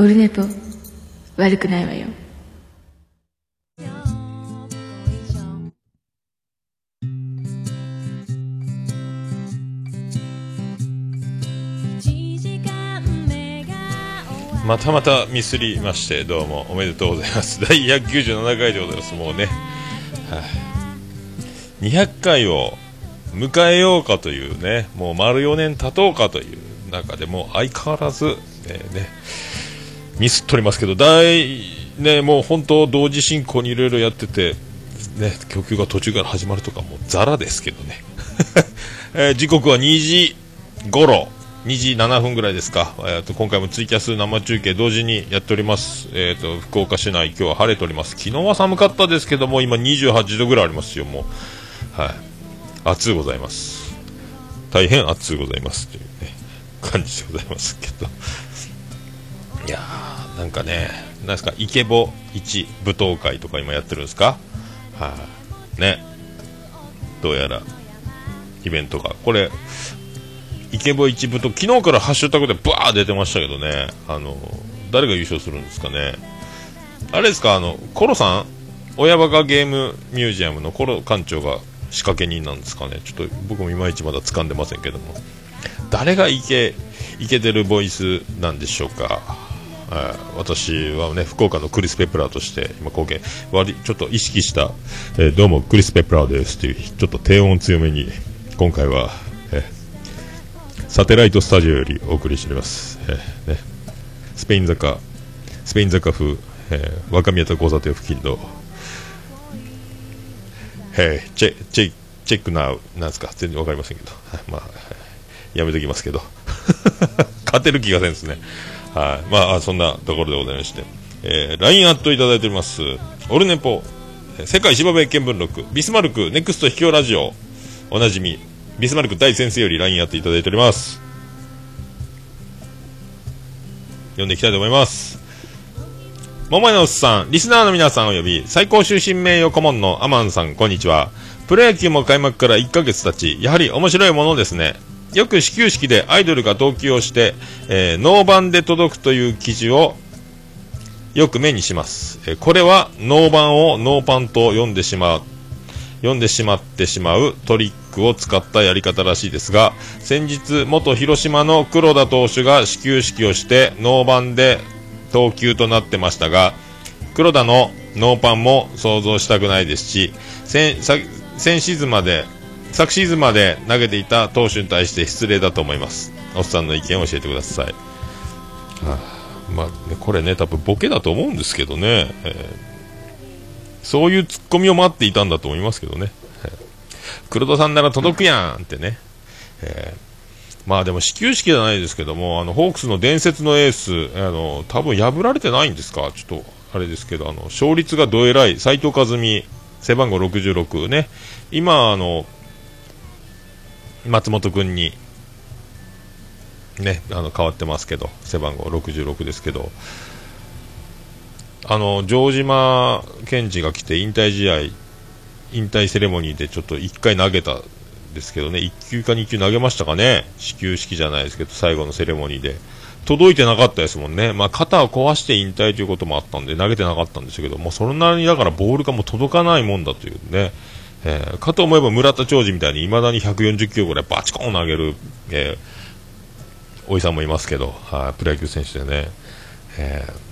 オルネポ悪くないわよ。またまたミスりましてどうも。おめでとうございます。第197回でございます。もうね、はあ、200回を迎えようかというね。もう丸4年経とうかという中でも相変わらず、えー、ね、ミスっとりますけど大ねもう本当同時進行にいろいろやっててね曲が途中から始まるとかもうザラですけどね、えー、時刻は2時頃2時7分ぐらいですか、えーと、今回もツイキャス生中継同時にやっております、えーと、福岡市内、今日は晴れております、昨日は寒かったですけども、今28度ぐらいありますよ、もう、はい、暑うございます、大変暑うございますというね、感じでございますけど、いやー、なんかね、なんですか、イケボ1舞踏会とか今やってるんですか、はい、ね、どうやらイベントが、これ、イケボ一部と昨日からハッシュタグでバー出てましたけどね。あの誰が優勝するんですかね。あれですかあのコロさん？親バカゲームミュージアムのコロ館長が仕掛け人なんですかね。ちょっと僕もいまいちまだ掴んでませんけども。誰がイケイケてるボイスなんでしょうか。私はね福岡のクリス・ペプラーとして今貢献。割ちょっと意識した、えー、どうもクリス・ペプラーですというちょっと低音強めに今回はえサテライトスタジオよりお送りしております、えー、ね、スペイン坂スペイン坂風、え、若宮田交差点付近の、えー、チェチェチェックナウなんですか？全然わかりませんけど、まあ、やめときますけど。勝てる気がせんですね。はい。まあそんなところでございまして、えー、LINE アットいただいております。オルネポ世界芝部見聞録ビスマルクネクスト秘境ラジオ。おなじみビスマルク大先生より LINE やっていただいております。読んでいきたいと思います。桃屋のおっさんリスナーの皆さんおよび最高終身名誉顧問のアマンさんこんにちは。プロ野球も開幕から1ヶ月経ちやはり面白いものですね。よく始球式でアイドルが投球をして、えー、ノーバンで届くという記事をよく目にします、えー、これはノーバンをノーパンと読んでしまう読んでしまってしまうトリックを使ったやり方らしいですが先日元広島の黒田投手が始球式をしてノーバンで投球となってましたが黒田のノーパンも想像したくないですし先シーズンまで昨シーズンまで投げていた投手に対して失礼だと思います。おっさんの意見を教えてください、はあ、まあね、これね多分ボケだと思うんですけどね、えー。そういうツッコミを待っていたんだと思いますけどね。黒田さんなら届くやんってね。えー、まあでも始球式じゃないですけども、あの、ホークスの伝説のエース、あの、多分破られてないんですか？ちょっと、あれですけど、あの、勝率がどえらい、斎藤和美、背番号66ね。今、あの、松本君に、ね、あの、変わってますけど、背番号66ですけど、あの城島健二が来て引退試合、引退セレモニーでちょっと1回投げたんですけどね、1球か2球投げましたかね、始球式じゃないですけど、最後のセレモニーで。届いてなかったですもんね、まあ、肩を壊して引退ということもあったんで投げてなかったんですけどもそれなりにだからボールがもう届かないもんだというね、えー、かと思えば村田兆治みたいにいまだに140キロぐらいバチコーン投げる、えー、おじさんもいますけど、はプロ野球選手でね、えー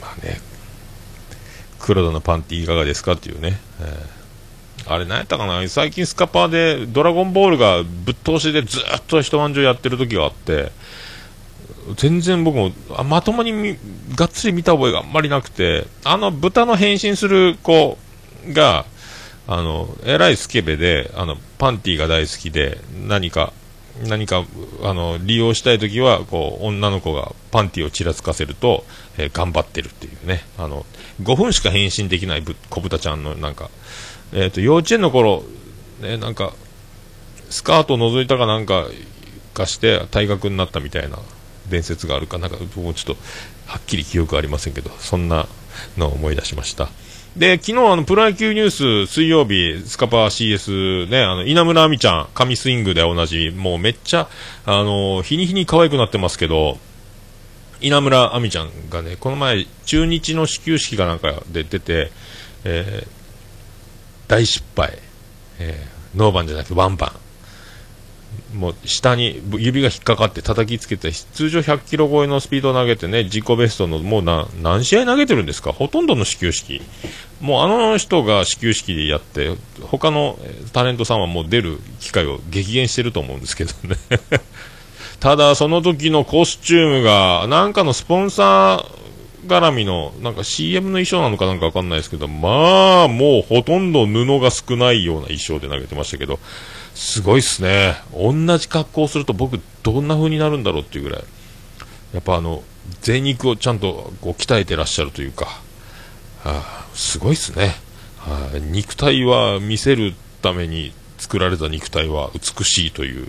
まあね、黒田のパンティいかがですかっていうね、えー、あれ何やったかな、最近スカパーでドラゴンボールがぶっ通しでずっと一晩中やってる時があって、全然僕もあまともにがっつり見た覚えがあんまりなくて、あの豚の変身する子が、あの、えらいスケベで、あの、パンティが大好きで、何か何かあの利用したいときはこう女の子がパンティをちらつかせると、えー、頑張ってるっていうねあの5分しか変身できない子豚ちゃんのなんか、えーと、幼稚園の頃、ね、なんかスカートを覗いたかなんかかして退学になったみたいな伝説があるかなんか僕もちょっとはっきり記憶ありませんけどそんなのを思い出しました。で、昨日あの、プロ野球ニュース、水曜日、スカパー CS ね、あの、稲村亜美ちゃん、神スイングで同じ、もうめっちゃ、あの、日に日に可愛くなってますけど、稲村亜美ちゃんがねこの前中日の始球式かなんかで出て、えー、大失敗、えー、ノーバンじゃなくてワンバン。もう下に指が引っかかって叩きつけて通常100キロ超えのスピードを投げてね自己ベストのもう何試合投げてるんですか？ほとんどの始球式。もうあの人が始球式でやって他のタレントさんはもう出る機会を激減してると思うんですけどね。ただその時のコスチュームがなんかのスポンサー絡みのなんか CM の衣装なのかなんかわかんないですけどまあもうほとんど布が少ないような衣装で投げてましたけどすごいっすね。同じ格好をすると僕どんな風になるんだろうっていうぐらい。やっぱあの贅肉をちゃんとこう鍛えてらっしゃるというか、あ、すごいっすね、あ、肉体は見せるために作られた肉体は美しいという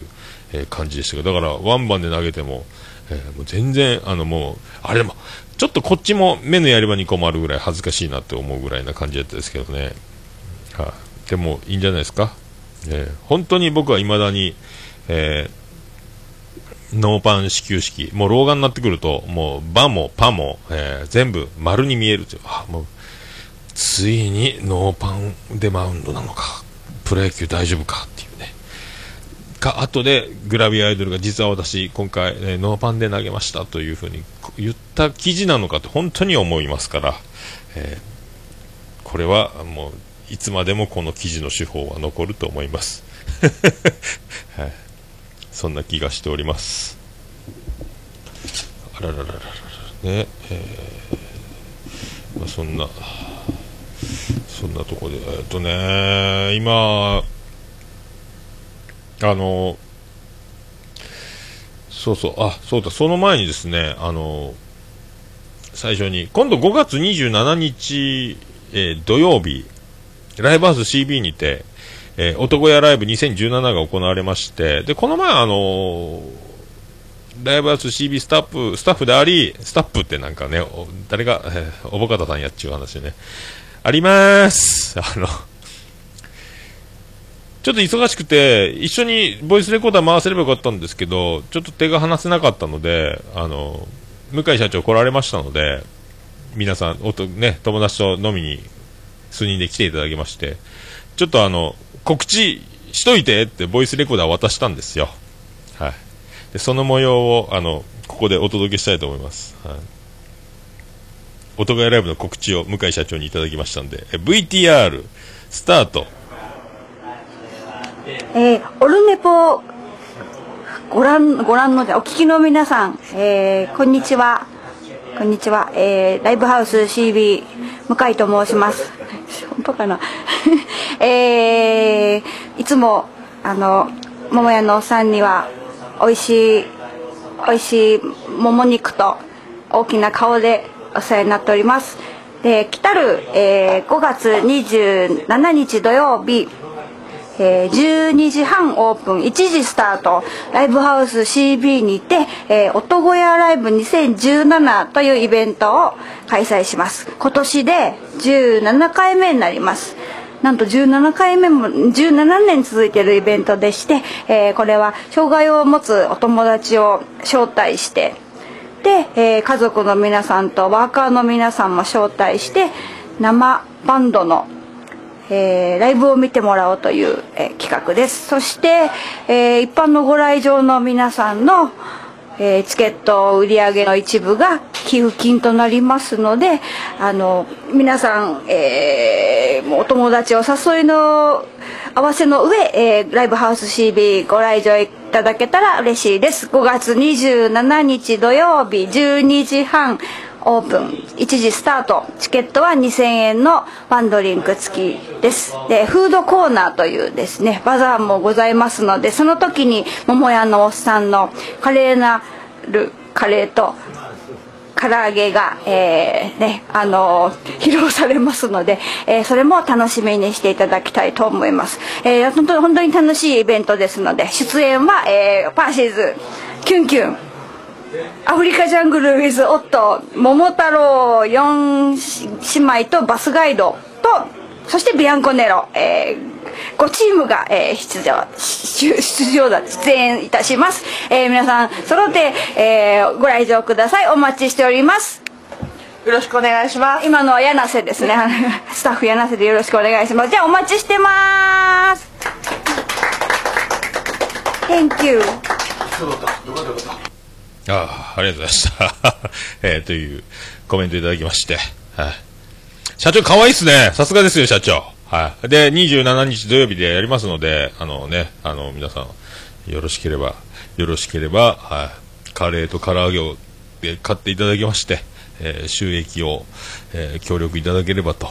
えー、感じでしたけど。だからワンバンで投げても,、えー、もう全然あのもうあれでもちょっとこっちも目のやり場に困るぐらい恥ずかしいなって思うぐらいな感じだったですけどね、はあ、でもいいんじゃないですか、えー、本当に僕はいまだに、えノーパン始球式もう老眼になってくるともうバもパも、えー、全部丸に見えるというあもうついにノーパンでマウンドなのかプロ野球大丈夫かっていうね。か後でグラビアアイドルが実は私今回、え、ノーパンで投げましたというふうに言った記事なのかと本当に思いますから、え、これはもういつまでもこの記事の手法は残ると思います、はい、そんな気がしております。あらららららねえー、まあ、そんなそんなとこでえっとね今あのそうそう、あ、そうだ、その前にですね、あの最初に、今度5月27日、えー、土曜日、ライブハウス CB にて、えー、男屋ライブ2017が行われまして、で、この前、あのー、ライブハウス CB スタッフ、スタッフであり、スタッフってなんかね、誰が、えー、おぼかたさんやっちゅう話ね、あります。あの、ちょっと忙しくて、一緒にボイスレコーダー回せればよかったんですけど、ちょっと手が離せなかったので、あの、向井社長来られましたので、皆さん、おとね、友達と飲みに数人で来ていただきまして、ちょっとあの、告知しといてってボイスレコーダー渡したんですよ。はい。で、その模様を、あの、ここでお届けしたいと思います。はい。音がライブの告知を向井社長にいただきましたんで、VTR、スタート。えー、オルネポご覧ご覧のお聞きの皆さん、えー、こんにちはこんにちは、えー、ライブハウス CB 向井と申します。本当かな？えー、いつもあの桃屋のおっさんには美味しい美味しいもも肉と大きな顔でお世話になっております。で来たる、えー、5月27日土曜日えー、12時半オープン。1時スタート。ライブハウス CB にて、えー、音小屋ライブ2017というイベントを開催します。今年で17回目になります。なんと17回目も17年続いているイベントでして、えー、これは障害を持つお友達を招待してで、えー、家族の皆さんとワーカーの皆さんも招待して生バンドのえー、ライブを見てもらおうという、えー、企画です。そして、えー、一般のご来場の皆さんの、えー、チケット売り上げの一部が寄付金となりますのであの皆さん、えー、お友達を誘いの合わせの上、えー、ライブハウス CB ご来場いただけたら嬉しいです。5月27日土曜日12時半オープン。1時スタート。チケットは2000円のワンドリンク付きです。でフードコーナーというですねバザーもございますのでその時に桃屋のおっさんの華麗なるカレーと唐揚げが、えー、ね、あのー、披露されますので、えー、それも楽しみにしていただきたいと思います。えー、本当本当に楽しいイベントですので、出演は、えー、パーシーズ、キュンキュン、アフリカジャングルウィズ・オット桃太郎4姉妹とバスガイドとそしてビアンコネロ、え5チームが、えー出場出出場だ出演いたします、えー皆さん揃って、えーご来場ください。お待ちしております。よろしくお願いします。今のは柳瀬ですね。スタッフ柳瀬でよろしくお願いします。じゃあお待ちしてます。Thank you ああ、ありがとうございました。えーというコメントいただきまして。はい。社長、可愛いっすね。さすがですよ、社長。はい。で、27日土曜日でやりますので、あのね、あの、皆さん、よろしければ、よろしければ、はい。カレーと唐揚げを、で買っていただきまして、えー収益を、えー協力いただければと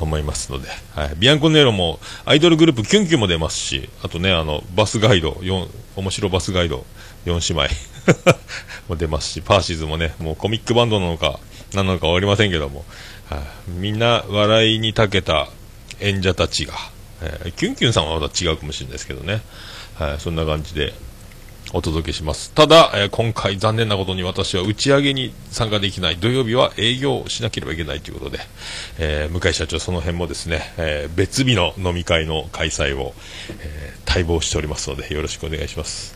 思いますので、はい。ビアンコネロも、アイドルグループキュンキュンも出ますし、あとね、あの、バスガイド、面白バスガイド、4姉妹。も出ますし、パーシーズもね、もうコミックバンドなのか、何なのかわかりませんけども、はい。みんな笑いに長けた演者たちが、えーキュンキュンさんはまた違うかもしれないですけどね、はい、そんな感じでお届けします。ただ、えー今回残念なことに私は打ち上げに参加できない。土曜日は営業しなければいけないということで、えー向井社長その辺もですね、えー別日の飲み会の開催を、え待望しておりますのでよろしくお願いします。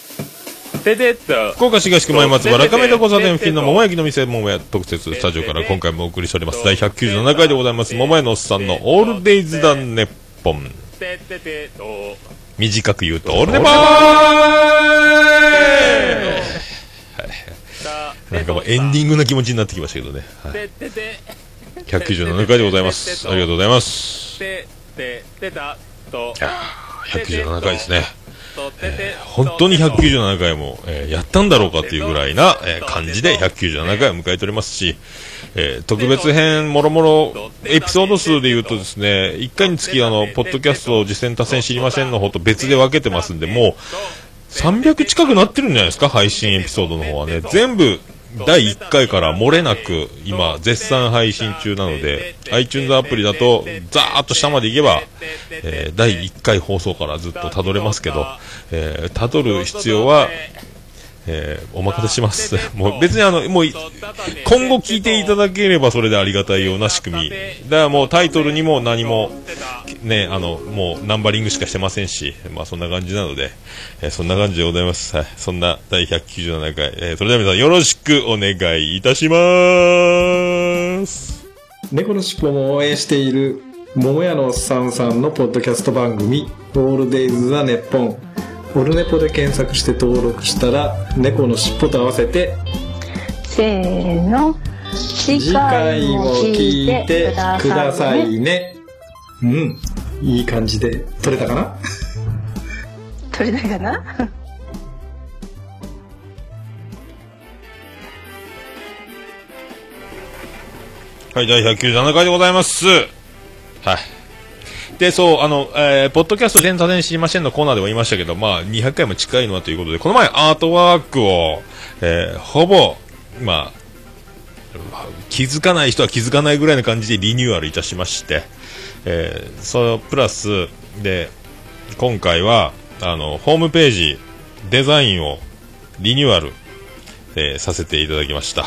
と。福岡市東区前松原亀田交差点付近の桃焼きの店桃屋特設スタジオから今回もお送りしております。第197回でございます。桃屋のおっさんのオールデイズだネッポン短く言うとオールデバー。なんかもうエンディングな気持ちになってきましたけどね、はい、ててて。197回でございます。ありがとうございます。てててたと。いやー197回ですねえ本当に197回も、えーやったんだろうかっていうぐらいな、えー感じで197回を迎えておりますし、えー特別編もろもろエピソード数で言うとですね1回につきあのポッドキャスト実践多戦知りませんの方と別で分けてますんでもう300近くなってるんじゃないですか配信エピソードの方はね。全部第1回から漏れなく今絶賛配信中なので iTunes アプリだとザーッと下まで行けば、えー第1回放送からずっとたどれますけどえーたどる必要は、えーお任せします。もう別にあのもうい今後聞いていただければそれでありがたいような仕組み。だからもうタイトルにも何もねあのもうナンバリングしかしてませんしまあそんな感じなので、えーそんな感じでございます、はい、そんな第197回、えーそれでは皆さんよろしくお願いいたします。猫のしっぽも応援している桃屋のおっさんさんのポッドキャスト番組「オールデイズ・ザ・ネッポン」オルネポで検索して登録したら猫のしっぽと合わせてせーの次次回も聞いてくださいね。うん。いい感じで撮れたかな？取れないかな？はい、第197回でございます。はい。で、そう、あの、えー、ポッドキャスト全多戦知りませんのコーナーでも言いましたけど、まあ、200回も近いのはということで、この前アートワークを、えー、ほぼ、まあ、気づかない人は気づかないぐらいの感じでリニューアルいたしまして、えー、そのプラスで、今回は、あの、ホームページ、デザインをリニューアル、えーさせていただきました。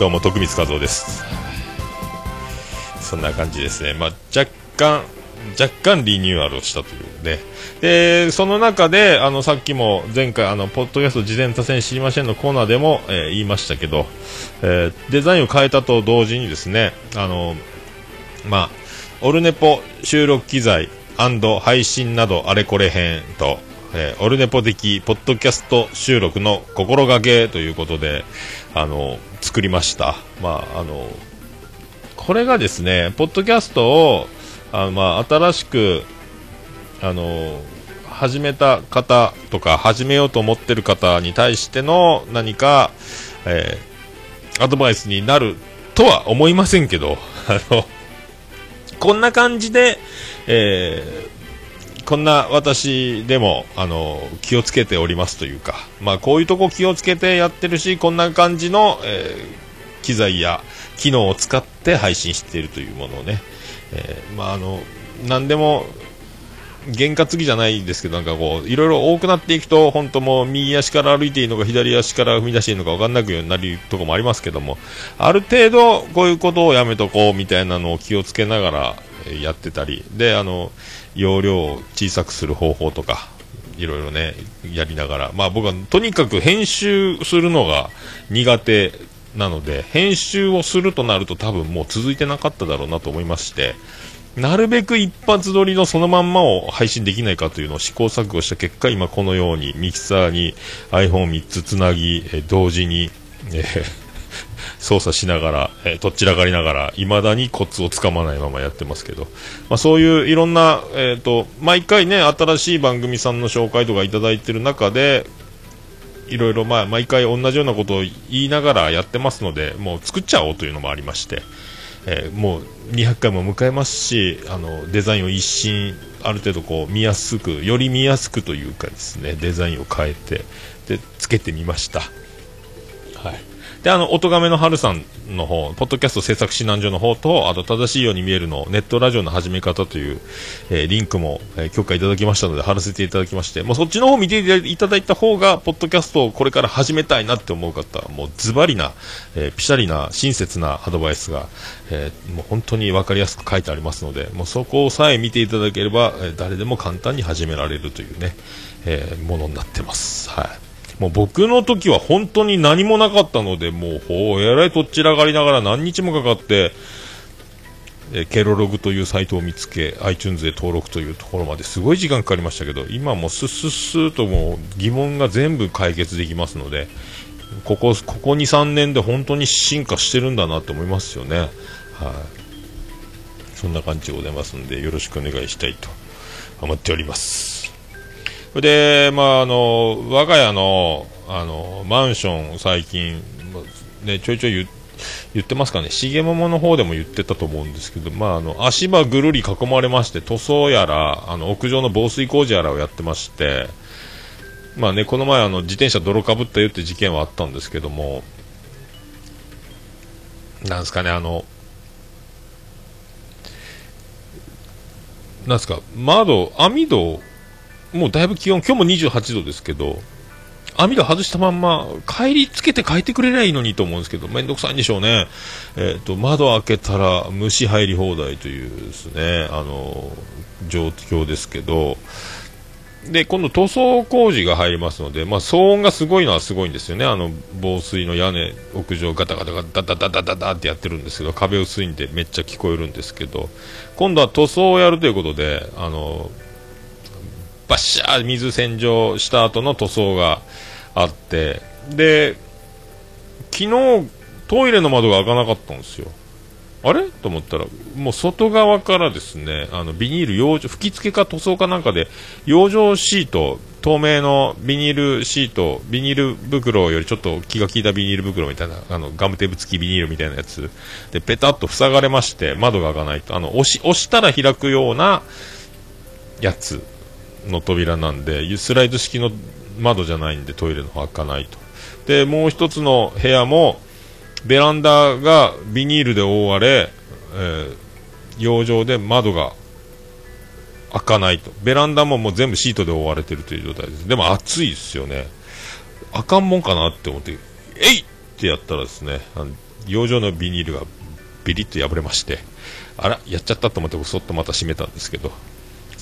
どうも徳光和夫です。そんな感じですね、まあ、若干若干リニューアルをしたというね。でその中であのさっきも前回あのポッドキャスト事前多戦知りませんのコーナーでも、えー言いましたけど、えーデザインを変えたと同時にですねあのまあオルネポ収録機材配信などあれこれ編と、えーオルネポ的ポッドキャスト収録の心がけということであの作りました、まあ、あのこれがですねポッドキャストをあの、まあ、新しくあの始めた方とか始めようと思ってる方に対しての何か、えーアドバイスになるとは思いませんけどあのこんな感じで、えーこんな私でもあの気をつけておりますというか、まあ、こういうとこ気をつけてやってるしこんな感じの、えー、機材や機能を使って配信しているというものをね、えー、まあ、あの何でも験担ぎじゃないですけどなんかこういろいろ多くなっていくと本当もう右足から歩いていいのか左足から踏み出していいのか分かんなくなるところもありますけどもある程度こういうことをやめとこうみたいなのを気をつけながらやってたり。であの容量を小さくする方法とかいろいろねやりながら、まあ、僕はとにかく編集するのが苦手なので編集をするとなると多分もう続いてなかっただろうなと思いましてなるべく一発撮りのそのまんまを配信できないかというのを試行錯誤した結果今このようにミキサーに iPhone3 つつなぎ、え同時に、えー操作しながら、えー、とっちらかりながら、いまだにコツをつかまないままやってますけど、まあ、そういういろんな、え、ー、と、毎回ね、新しい番組さんの紹介とかいただいてる中で、いろいろ、まあ、毎回同じようなことを言いながらやってますので、もう作っちゃおうというのもありまして、えー、もう200回も迎えますし、あの、デザインを一新、ある程度こう、見やすく、より見やすくというかですね、デザインを変えて、で、つけてみました。はい。で、あの、音亀の春さんの方、ポッドキャスト制作指南所の方と、あと、正しいように見えるの、ネットラジオの始め方という、えー、リンクも、えー、許可いただきましたので、貼らせていただきまして、もうそっちの方見ていただいた方が、ポッドキャストをこれから始めたいなって思う方、もうズバリな、えー、ピシャリな、親切なアドバイスが、えー、もう本当に分かりやすく書いてありますので、もうそこさえ見ていただければ、え、誰でも簡単に始められるというね、え、ものになってます。はい。もう僕の時は本当に何もなかったので、もうほうえらいとっちらがりながら何日もかかって、えケロログというサイトを見つけ iTunes で登録というところまですごい時間かかりましたけど今もスッスッスーともう疑問が全部解決できますのでここここ23年で本当に進化してるんだなと思いますよね。はい。そんな感じでございますのでよろしくお願いしたいと思っております。で、まあ、あの、我が家の、あの、マンション最近、ね、ちょいちょい言言ってますかね、重桃の方でも言ってたと思うんですけど、まあ、あの、足場ぐるり囲まれまして、塗装やら、あの、屋上の防水工事やらをやってまして、まあね、この前あの、自転車泥かぶったよって事件はあったんですけども、なんですかね、あの、なんですか、窓、網戸もうだいぶ気温、今日も28度ですけど、網戸外したまんま、帰りつけて帰ってくれりゃいいのにと思うんですけど、めんどくさいんでしょうね。えっ、と、窓開けたら虫入り放題というですね、あの、状況ですけど、で、今度塗装工事が入りますので、まあ、騒音がすごいのはすごいんですよね。あの、防水の屋根、屋上ガタガタガタダダダダダってやってるんですけど、壁薄いんでめっちゃ聞こえるんですけど、今度は塗装をやるということで、あの、バッシャー水洗浄した後の塗装があってで昨日トイレの窓が開かなかったんですよ。あれ？と思ったらもう外側からですねあのビニール養生吹き付けか塗装かなんかで養生シート透明のビニールシートビニール袋よりちょっと気が利いたビニール袋みたいなあのガムテープ付きビニールみたいなやつ。でペタッと塞がれまして窓が開かないと。あの押し押したら開くようなやつ。の扉なんでスライド式の窓じゃないんでトイレの方開かないと。でもう一つの部屋もベランダがビニールで覆われ、えー、養生で窓が開かないと。ベランダももう全部シートで覆われてるという状態です。でも暑いですよね。あかんもんかなって思ってえいっ！てやったらですねあの養生のビニールがビリッと破れましてあらやっちゃったと思ってそっとまた閉めたんですけど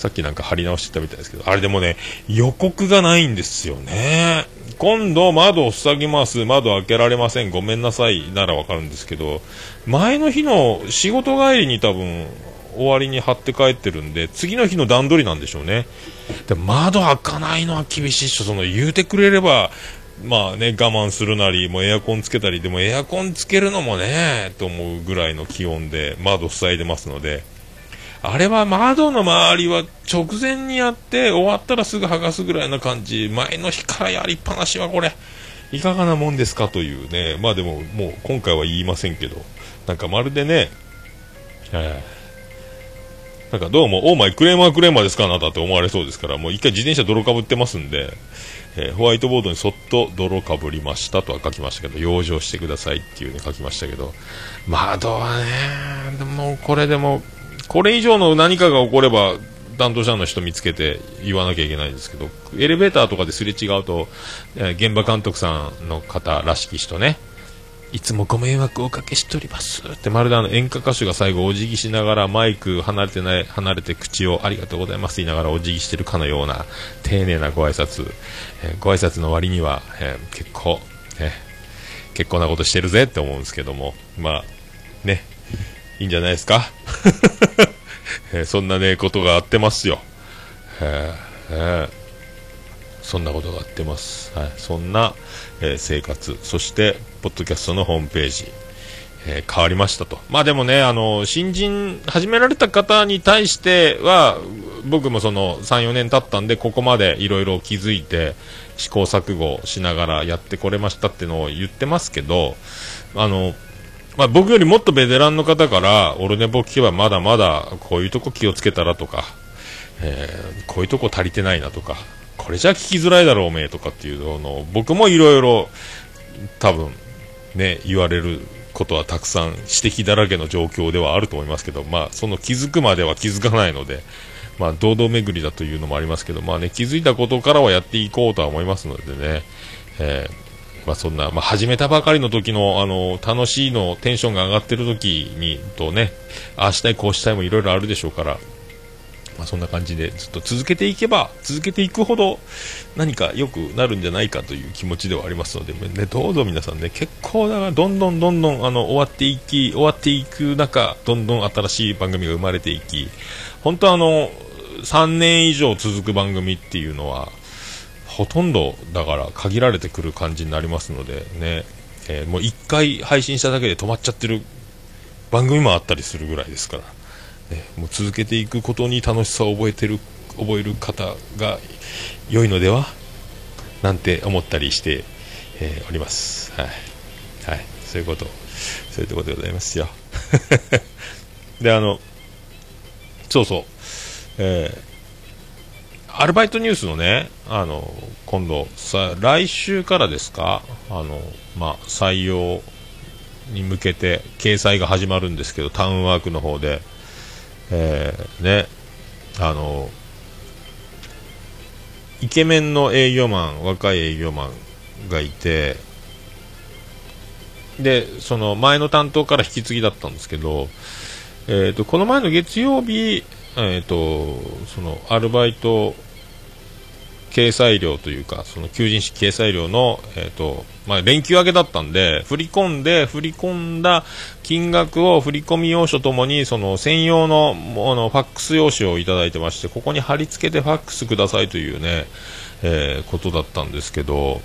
さっきなんか貼り直してたみたいですけど、あれでもね、予告がないんですよね。今度窓を塞ぎます、窓開けられません、ごめんなさいならわかるんですけど、前の日の仕事帰りに多分、終わりに貼って帰ってるんで、次の日の段取りなんでしょうね。で窓開かないのは厳しいっしょ、その言うてくれれば、まあね、我慢するなり、もうエアコンつけたり、でもエアコンつけるのもね、と思うぐらいの気温で窓塞いでますので、あれは窓の周りは直前にやって終わったらすぐ剥がすぐらいな感じ。前の日からやりっぱなしはこれ。いかがなもんですかというね。まあでももう今回は言いませんけど。なんかまるでね、えなんかどうも、オーマイクレーマークレーマーですかあなたって思われそうですから、もう一回自転車泥かぶってますんで、えーホワイトボードにそっと泥かぶりましたとは書きましたけど、養生してくださいっていうね書きましたけど、窓はね、でもこれでも、これ以上の何かが起これば、担当者の人見つけて言わなきゃいけないんですけど、エレベーターとかですれ違うと、えー現場監督さんの方らしき人ね、いつもご迷惑をおかけしておりますってまるであの演歌歌手が最後お辞儀しながらマイク離れてない離れて口をありがとうございます言いながらお辞儀してるかのような丁寧なご挨拶、えーご挨拶の割には、えー結構、ね、結構なことしてるぜって思うんですけどもまあね。いいんじゃないですか、えーそんなねことがあってますよ、えーえーそんなことがあってます。はい、そんな、えー生活、そして、ポッドキャストのホームページ、え変わりましたと。まあでもね、あの、新人、始められた方に対しては、僕もその3、4年経ったんで、ここまでいろいろ気づいて、試行錯誤しながらやってこれましたっていうのを言ってますけど、あの、まあ、僕よりもっとベテランの方から、オルネポ聞けばまだまだこういうとこ気をつけたらとか、えーこういうとこ足りてないなとか、これじゃ聞きづらいだろうおめえとかっていうのを僕もいろいろ多分ね言われることはたくさん指摘だらけの状況ではあると思いますけど、まあ、その気づくまでは気づかないので、まあ、堂々巡りだというのもありますけど、まあね、気づいたことからはやっていこうとは思いますのでね、えーまあ、そんな、まあ、始めたばかりの時のあの楽しいのテンションが上がってる時にとねああしたいこうしたいもいろいろあるでしょうから、まあ、そんな感じでずっと続けていけば続けていくほど何か良くなるんじゃないかという気持ちではありますので、ね、どうぞ皆さんね結構だからどんどんどんどんあの終わっていき終わっていく中どんどん新しい番組が生まれていき本当あの3年以上続く番組っていうのはほとんどだから限られてくる感じになりますのでね、えーもう1回配信しただけで止まっちゃってる番組もあったりするぐらいですから、ね、もう続けていくことに楽しさを覚えてる覚える方が良いのでは？なんて思ったりして、えーおります。はい、はい、そういうこと。そういうところでございますよ。であのそうそう。えーアルバイトニュースのね、あの、今度、さ、来週からですか、あの、まあ、採用に向けて掲載が始まるんですけど、タウンワークの方で、えーね、あの、イケメンの営業マン、若い営業マンがいて、で、その前の担当から引き継ぎだったんですけど、えー、とこの前の月曜日、えー、とそのアルバイト掲載料というかその求人誌掲載料の、えーとまあ、連休明けだったんで振り込んで振り込んだ金額を振り込み用書ともにその専用のものファックス用紙をいただいてましてここに貼り付けてファックスくださいというね、えーことだったんですけど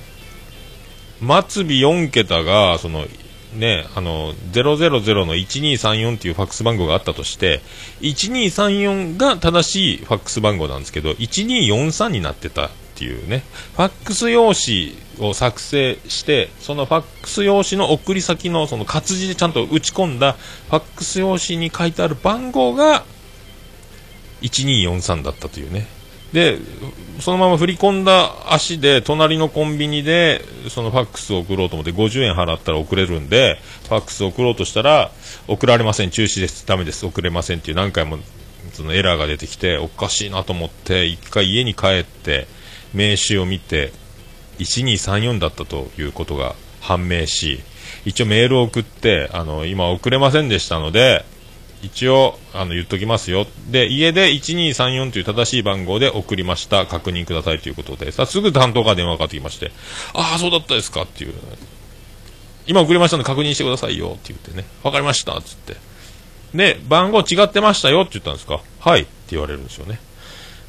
末尾4桁がそのね、あの000の1234っていうファックス番号があったとして1234が正しいファックス番号なんですけど1243になってたっていうね。ファックス用紙を作成してそのファックス用紙の送り先のその活字でちゃんと打ち込んだファックス用紙に書いてある番号が1243だったというね。でそのまま振り込んだ足で隣のコンビニでそのファックスを送ろうと思って50円払ったら送れるんでファックスを送ろうとしたら送られません。中止です。ダメです。送れませんっていう何回もそのエラーが出てきておかしいなと思って一回家に帰って名刺を見て1234だったということが判明し一応メールを送ってあの今送れませんでしたので一応あの言っときますよ。で家で1234という正しい番号で送りました。確認くださいということで。さすぐ担当から電話かかってきまして。ああそうだったですかっていう。今送りましたので確認してくださいよって言ってね。わかりましたっつって。で番号違ってましたよって言ったんですか。はいって言われるんですよね、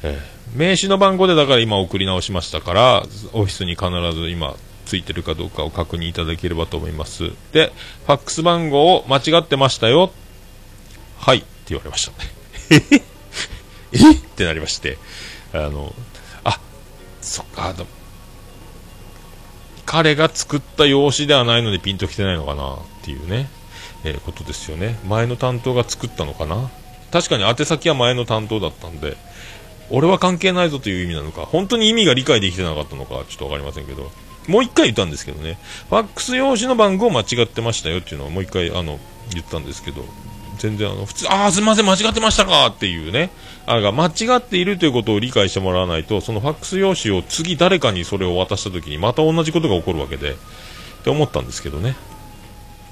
えー名刺の番号でだから今送り直しましたからオフィスに必ず今ついてるかどうかを確認いただければと思います。でファックス番号を間違ってましたよはい。って言われました。ね。え？ってなりまして、あの、あ、そっか、あの彼が作った用紙ではないのでピンときてないのかな？っていうね、えーことですよね。前の担当が作ったのかな？確かに宛先は前の担当だったんで、俺は関係ないぞという意味なのか、本当に意味が理解できてなかったのか、ちょっとわかりませんけど、もう一回言ったんですけどね、ファックス用紙の番号間違ってましたよっていうのをもう一回あの言ったんですけど、全然あの普通、ああ、すみません、間違ってましたかっていうね、あが間違っているということを理解してもらわないと、そのファックス用紙を次誰かにそれを渡したときにまた同じことが起こるわけで、って思ったんですけどね。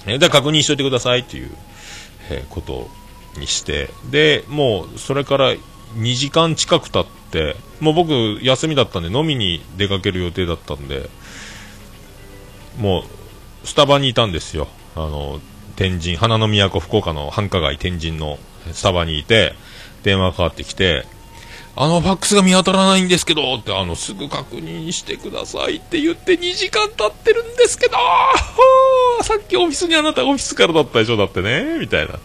えー、で確認しといてくださいっていう、えー、ことにして、で、もうそれから2時間近く経って、もう僕休みだったんで飲みに出かける予定だったんで、もうスタバにいたんですよ。あの、天神、花の都福岡の繁華街天神のスタバにいて、電話かかってきて、あのファックスが見当たらないんですけどって、あの、すぐ確認してくださいって言って2時間経ってるんですけどさっきオフィスにあなたオフィスからだったでしょだってねみたいな。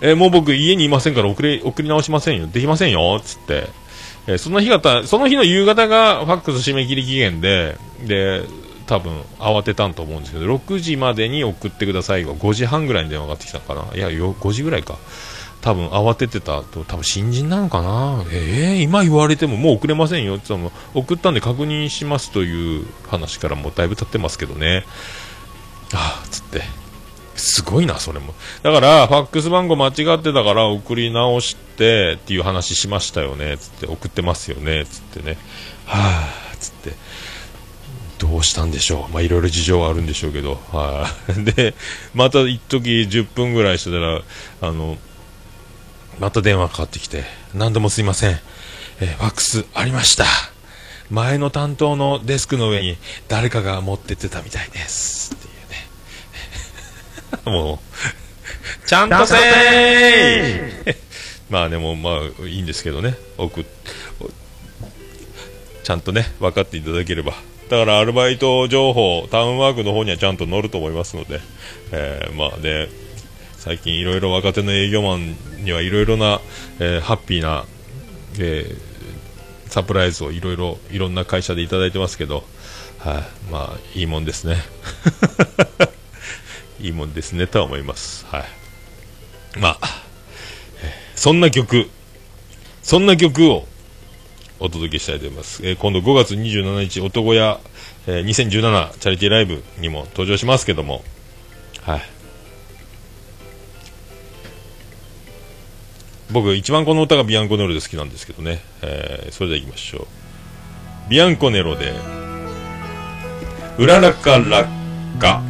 えー、もう僕家にいませんから送り、送り直しませんよ。できませんよっつって。え、その日が、その日の夕方がファックス締め切り期限で、で、多分慌てたんと思うんですけど、6時までに送ってくださいが5時半ぐらいに電話がかかってきたかな。いや、5時ぐらいか。多分慌ててたと、多分新人なのかな、えー、今言われてももう送れませんよって言ったの送ったんで確認しますという話からもうだいぶ経ってますけどね、ああ、つって、すごいな、それも。だから、ファックス番号間違ってたから送り直してっていう話しましたよね、つって、送ってますよね、つってね、はあ、つって。どうしたんでしょう、まあ、いろいろ事情はあるんでしょうけど、はあ、で、また一時10分ぐらいしてたら、あの、また電話かかってきて、何度もすいません。えー、ファックスありました。前の担当のデスクの上に誰かが持ってってたみたいです。っていうね。もう、ちゃんとせーまあでも、まあいいんですけどね。送ちゃんとね、分かっていただければ。だからアルバイト情報、タウンワークの方にはちゃんと載ると思いますので、えー、まあね、最近いろいろ若手の営業マンにはいろいろな、えー、ハッピーな、えー、サプライズをいろいろいろんな会社でいただいてますけど、はい、あ、まあいいもんですね。いいもんですねとは思います。はい。まあ、そんな曲そんな曲をお届けしたいと思います、えー、今度5月27日男屋、えー、2017チャリティーライブにも登場しますけども。はい。僕一番この歌がビアンコネロで好きなんですけどね、えー、それではいきましょう。ビアンコネロで「うららからか」で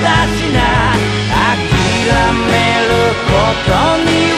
気を出しな諦めることに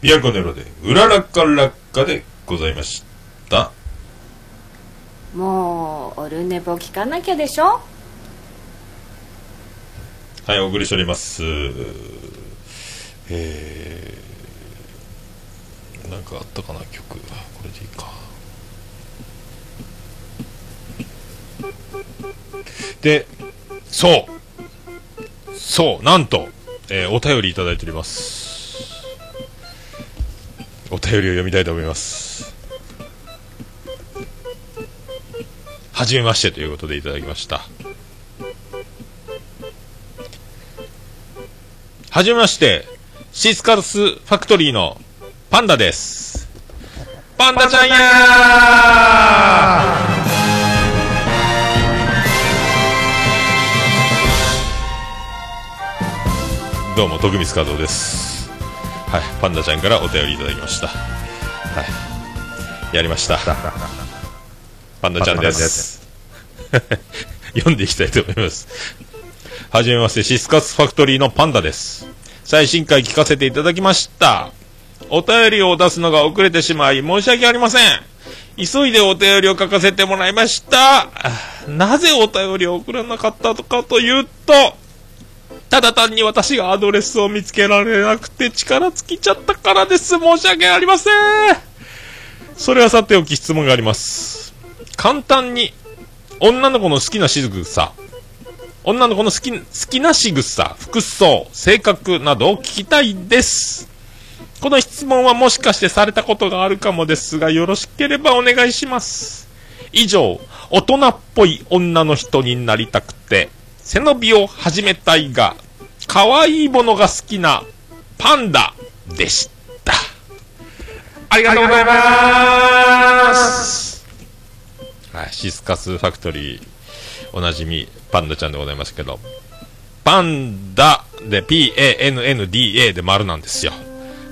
ビアコネロで、うららっかラッカでございました。もうオルネボ聞かなきゃでしょ？はい、お送りしております。えー、なんかあったかな、曲。これでいいか。で、そうそう、なんと、えーお便りいただいております。お便りを読みたいと思います。はじめましてということでいただきました。はじめまして、シスカルスファクトリーのパンダです。パンダちゃんやーどうも、徳光和夫です。はい、パンダちゃんからお便りいただきました。はい、やりました。パンダちゃんです。読んでいきたいと思います。はじめまして、シスカスファクトリーのパンダです。最新回聞かせていただきました。お便りを出すのが遅れてしまい、申し訳ありません。急いでお便りを書かせてもらいました。なぜお便りを送らなかったのかというと、ただ単に私がアドレスを見つけられなくて力尽きちゃったからです。申し訳ありません。それはさておき質問があります。簡単に、女の子の好きな仕草、女の子の好き好きな仕草、服装、性格などを聞きたいです。この質問はもしかしてされたことがあるかもですが、よろしければお願いします。以上、大人っぽい女の人になりたくて、背伸びを始めたいが、可愛いものが好きなパンダでした。ありがとうございます。はい、シスカスファクトリー、おなじみ、パンダちゃんでございますけど、パンダで P-A-N-N-D-A で丸なんですよ。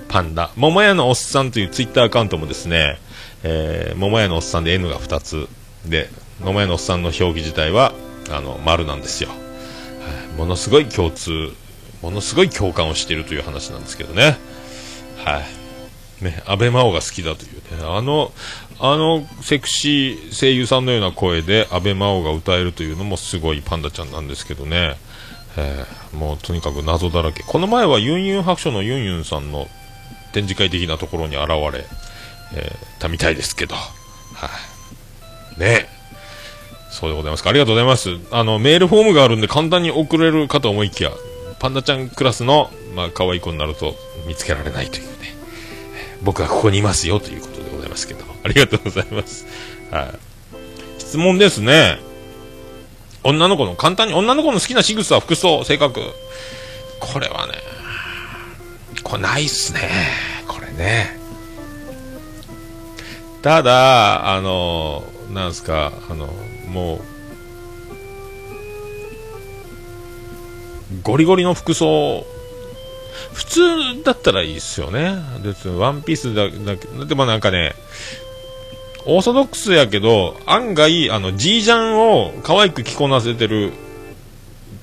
パンダ。桃屋のおっさんというツイッターアカウントもですね、えー、桃屋のおっさんで N が2つ。で、桃屋のおっさんの表記自体は、あの、丸なんですよ。ものすごい共通、ものすごい共感をしているという話なんですけどね。はい。ね、安倍真央が好きだというね、あの、あのセクシー声優さんのような声で安倍真央が歌えるというのもすごいパンダちゃんなんですけどね、えーもうとにかく謎だらけ。この前はユンユン白書のユンユンさんの展示会的なところに現れ、えーたみたいですけど、はい、ねえそうでございますか。ありがとうございます。あの、メールフォームがあるんで簡単に送れるかと思いきや、パンダちゃんクラスの、まあ、可愛い子になると見つけられないというね。僕はここにいますよということでございますけど。ありがとうございます。はい。質問ですね。女の子の、簡単に、女の子の好きな仕草、服装、性格。これはね、これないっすね。これね。ただ、あの、なんすか、あの、もう、ゴリゴリの服装、普通だったらいいですよね。別にワンピースだだけ、でもなんかね、オーソドックスやけど、案外、あの、ジージャンを可愛く着こなせてる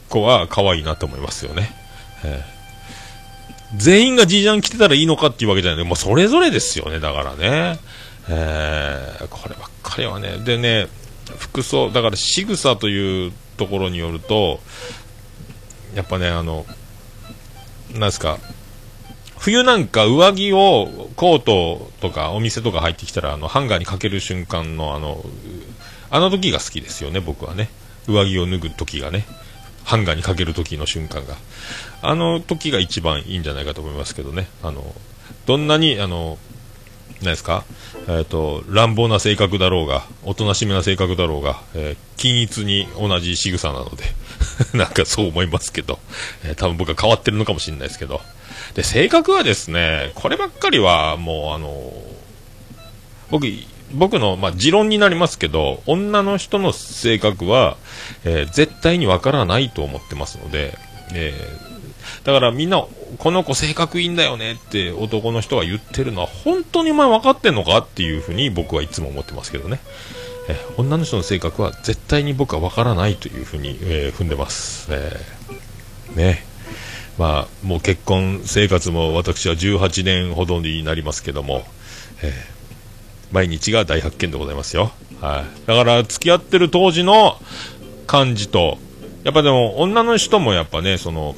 子は可愛いなと思いますよね。えー全員がジージャン着てたらいいのかっていうわけじゃないもうそれぞれですよね、だからね。えー、こればっかりはね。でね、服装、だから仕草というところによると、やっぱね、あの、なんですか、冬なんか上着をコートとかお店とか入ってきたらあのハンガーにかける瞬間のあのあの時が好きですよね僕はね。上着を脱ぐ時がね。ハンガーにかける時の瞬間が。あの時が一番いいんじゃないかと思いますけどね。あのどんなにあの何ですか、えーと、乱暴な性格だろうがおとなしめな性格だろうが、えー、均一に同じ仕草なので なんかそう思いますけど、えー、多分僕は変わってるのかもしれないですけど。で、性格はですね、こればっかりは、もう、あの、僕、僕の、まあ、持論になりますけど、女の人の性格は、えー、絶対にわからないと思ってますので、え、だからみんな、この子性格いいんだよねって男の人が言ってるのは、本当にお前分かってんのかっていうふうに僕はいつも思ってますけどね。え、女の人の性格は絶対に僕は分からないというふうに、え踏んでます。えね。まあ、もう結婚生活も私は18年ほどになりますけども、えー、毎日が大発見でございますよ。はい。だから付き合ってる当時の感じと、やっぱでも女の人もやっぱね、その、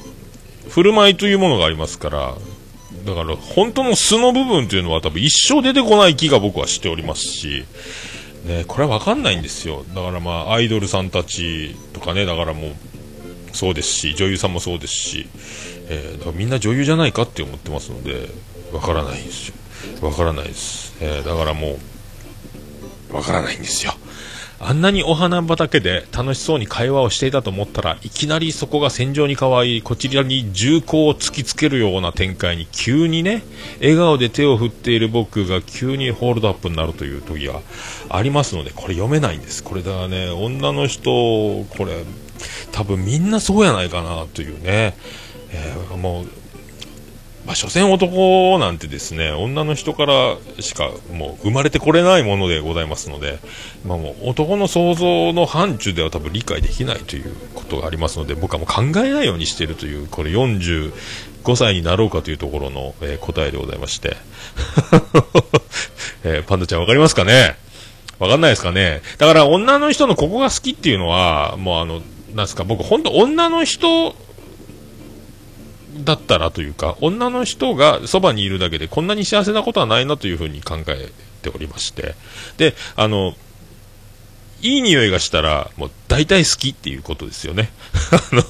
振る舞いというものがありますから、だから本当の素の部分というのは多分一生出てこない気が僕はしておりますし、ね、これはわかんないんですよ。だからまあアイドルさんたちとかね、だからもうそうですし女優さんもそうですし、えー、みんな女優じゃないかって思ってますのでわからないんですよ。わからないです、えー、だからもうわからないんですよ。あんなにお花畑で楽しそうに会話をしていたと思ったらいきなりそこが戦場に変わりこちらに銃口を突きつけるような展開に急にね笑顔で手を振っている僕が急にホールドアップになるという時がありますのでこれ読めないんです。これだからね女の人これ多分みんなそうやないかなというね、えー、もう、まあ、所詮男なんてですね、女の人からしかもう生まれてこれないものでございますので、まあ、もう男の想像の範疇では多分理解できないということがありますので、僕はもう考えないようにしているという、これ45歳になろうかというところの、えー、答えでございまして、えー、パンダちゃんわかりますかね？わかんないですかね？だから女の人のここが好きっていうのは、もうあの、なんすか、僕、本当女の人だったらというか、女の人がそばにいるだけでこんなに幸せなことはないなというふうに考えておりまして、で、あの、いい匂いがしたら、もう大体好きっていうことですよね。あの、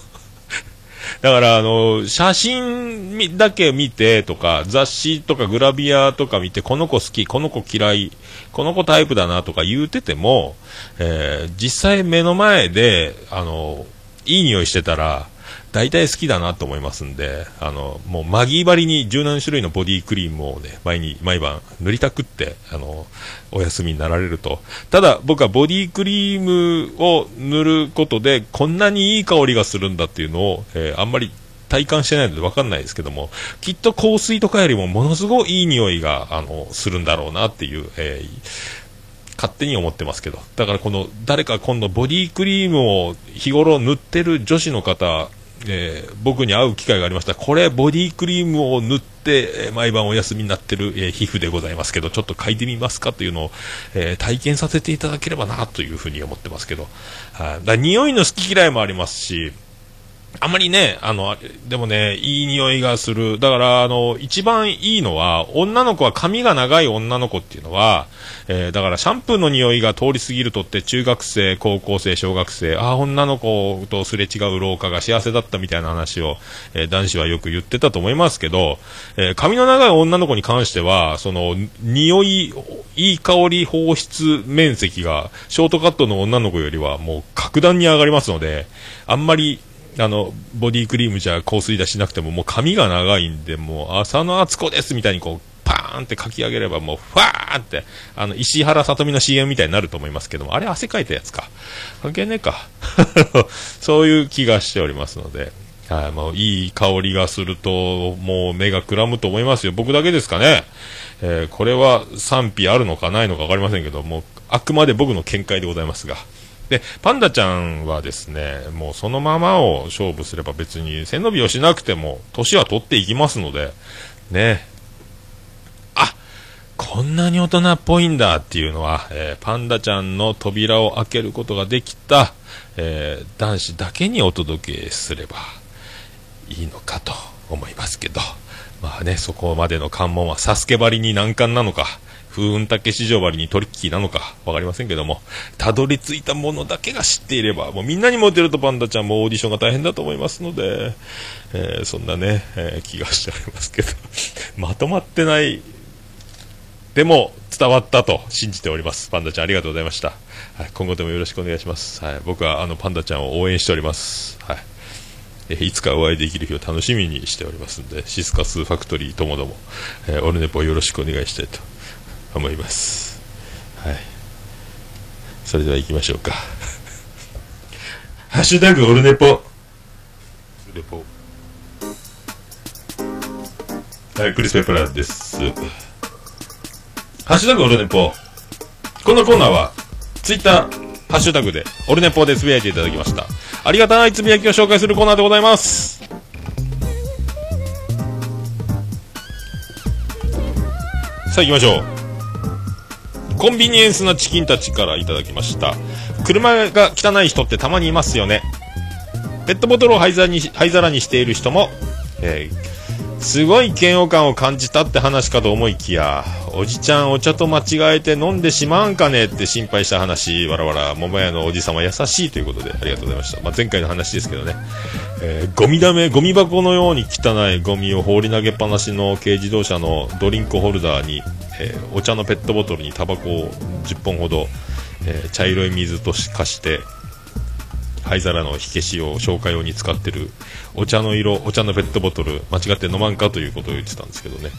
だから、あの、写真だけ見てとか、雑誌とかグラビアとか見て、この子好き、この子嫌い、この子タイプだなとか言うてても、えー、実際目の前で、あの、いい匂いしてたら、大体好きだなと思いますんで、あの、もうマギー張りに十何種類のボディクリームをね、毎に、毎晩塗りたくって、あの、お休みになられると。ただ、僕はボディクリームを塗ることで、こんなにいい香りがするんだっていうのを、えー、あんまり体感してないので分かんないですけども、きっと香水とかよりもものすごいいい匂いが、あの、するんだろうなっていう、えー、勝手に思ってますけど。だからこの、誰か今度ボディクリームを日頃塗ってる女子の方、えー、僕に会う機会がありました。これボディクリームを塗って、えー、毎晩お休みになってる、えー、皮膚でございますけどちょっと嗅いでみますかというのを、え体験させていただければなというふうに思ってますけど、はい、だ匂いの好き嫌いもありますしあんまりね、あの、でもね、いい匂いがする。だから、あの、一番いいのは、女の子は髪が長い女の子っていうのは、えー、だからシャンプーの匂いが通り過ぎるとって、中学生、高校生、小学生、ああ、女の子とすれ違う廊下が幸せだったみたいな話を、えー、男子はよく言ってたと思いますけど、えー、髪の長い女の子に関しては、その、匂い、いい香り放出面積が、ショートカットの女の子よりはもう格段に上がりますので、あんまりあの、ボディクリームじゃ香水出しなくても、もう髪が長いんで、もう、浅野敦子ですみたいにこう、パーンって書き上げれば、もう、ファーンって、あの、石原さとみの CM みたいになると思いますけども、あれ汗かいたやつか。関係ねえか。そういう気がしておりますので、はい、もういい香りがすると、もう目がくらむと思いますよ。僕だけですかね。えーこれは賛否あるのかないのか分かりませんけど、もうあくまで僕の見解でございますが。で、パンダちゃんはですね、もうそのままを勝負すれば別に背伸びをしなくても、年は取っていきますので、ね。あ、こんなに大人っぽいんだっていうのは、えーパンダちゃんの扉を開けることができた、えー男子だけにお届けすればいいのかと思いますけど、まあね、そこまでの関門はサスケ張りに難関なのか、風雲竹市場張りにトリッキーなのか、わかりませんけども、たどり着いたものだけが知っていれば、もうみんなにモテるとパンダちゃんもオーディションが大変だと思いますので、えーそんなね、えー気がしておりますけど、まとまってないでも伝わったと信じております。パンダちゃんありがとうございました。はい、今後ともよろしくお願いします。はい、僕はあのパンダちゃんを応援しております。はい。えいつかお会いできる日を楽しみにしておりますので、シスカスファクトリーともども、えーオルネポよろしくお願いしたいと思います。はい。それでは行きましょうか。ハッシュタグオルネポ。レポ。はい、クリス・ペプラーです。ハッシュタグオルネポ。このコーナーは、ツイッター、ハッシュタグで、オルネポでつぶやいていただきました。ありがたいつぶやきを紹介するコーナーでございます。さあ行きましょう。コンビニエンスなチキンたちからいただきました。車が汚い人ってたまにいますよね。ペットボトルを灰皿に灰皿にしている人も、えーすごい嫌悪感を感じたって話かと思いきや、おじちゃんお茶と間違えて飲んでしまうんかねって心配した話、わらわら、桃屋のおじさま優しいということでありがとうございました。まあ、前回の話ですけどね、えーゴミだめ、ゴミ箱のように汚いゴミを放り投げっぱなしの軽自動車のドリンクホルダーに、えーお茶のペットボトルにタバコを10本ほど、えー茶色い水と化して、灰皿の火消しを消火用に使ってるお茶の色、お茶のペットボトル、間違って飲まんかということを言ってたんですけどね。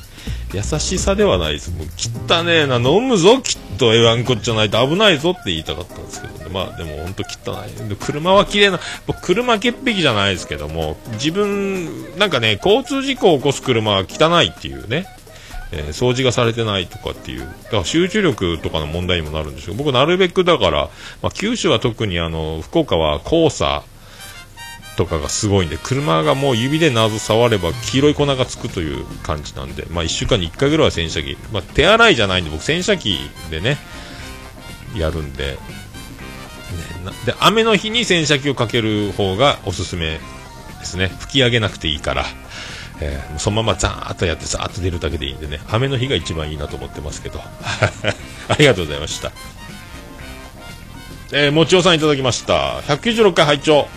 優しさではないです。もう汚ねえな、飲むぞ、きっとえわんこっちゃないと危ないぞって言いたかったんですけどね。まあでも本当汚い。車は綺麗な、僕車潔癖じゃないですけども、自分、なんかね、交通事故を起こす車は汚いっていうね。えー掃除がされてないとかっていう、だから集中力とかの問題にもなるんですよ。僕なるべくだから、まあ、九州は特にあの、福岡は黄砂とかがすごいんで、車がもう指でなぞ触れば黄色い粉がつくという感じなんで、まあ、1週間に1回ぐらいは洗車機、まあ、手洗いじゃないんで、僕洗車機でね、やるんで、ね、で、雨の日に洗車機をかける方がおすすめですね。吹き上げなくていいから。えーそのままザーッとやってザーッと出るだけでいいんでね。雨の日が一番いいなと思ってますけど。ありがとうございました。えー、もちおさんいただきました。196回拝聴。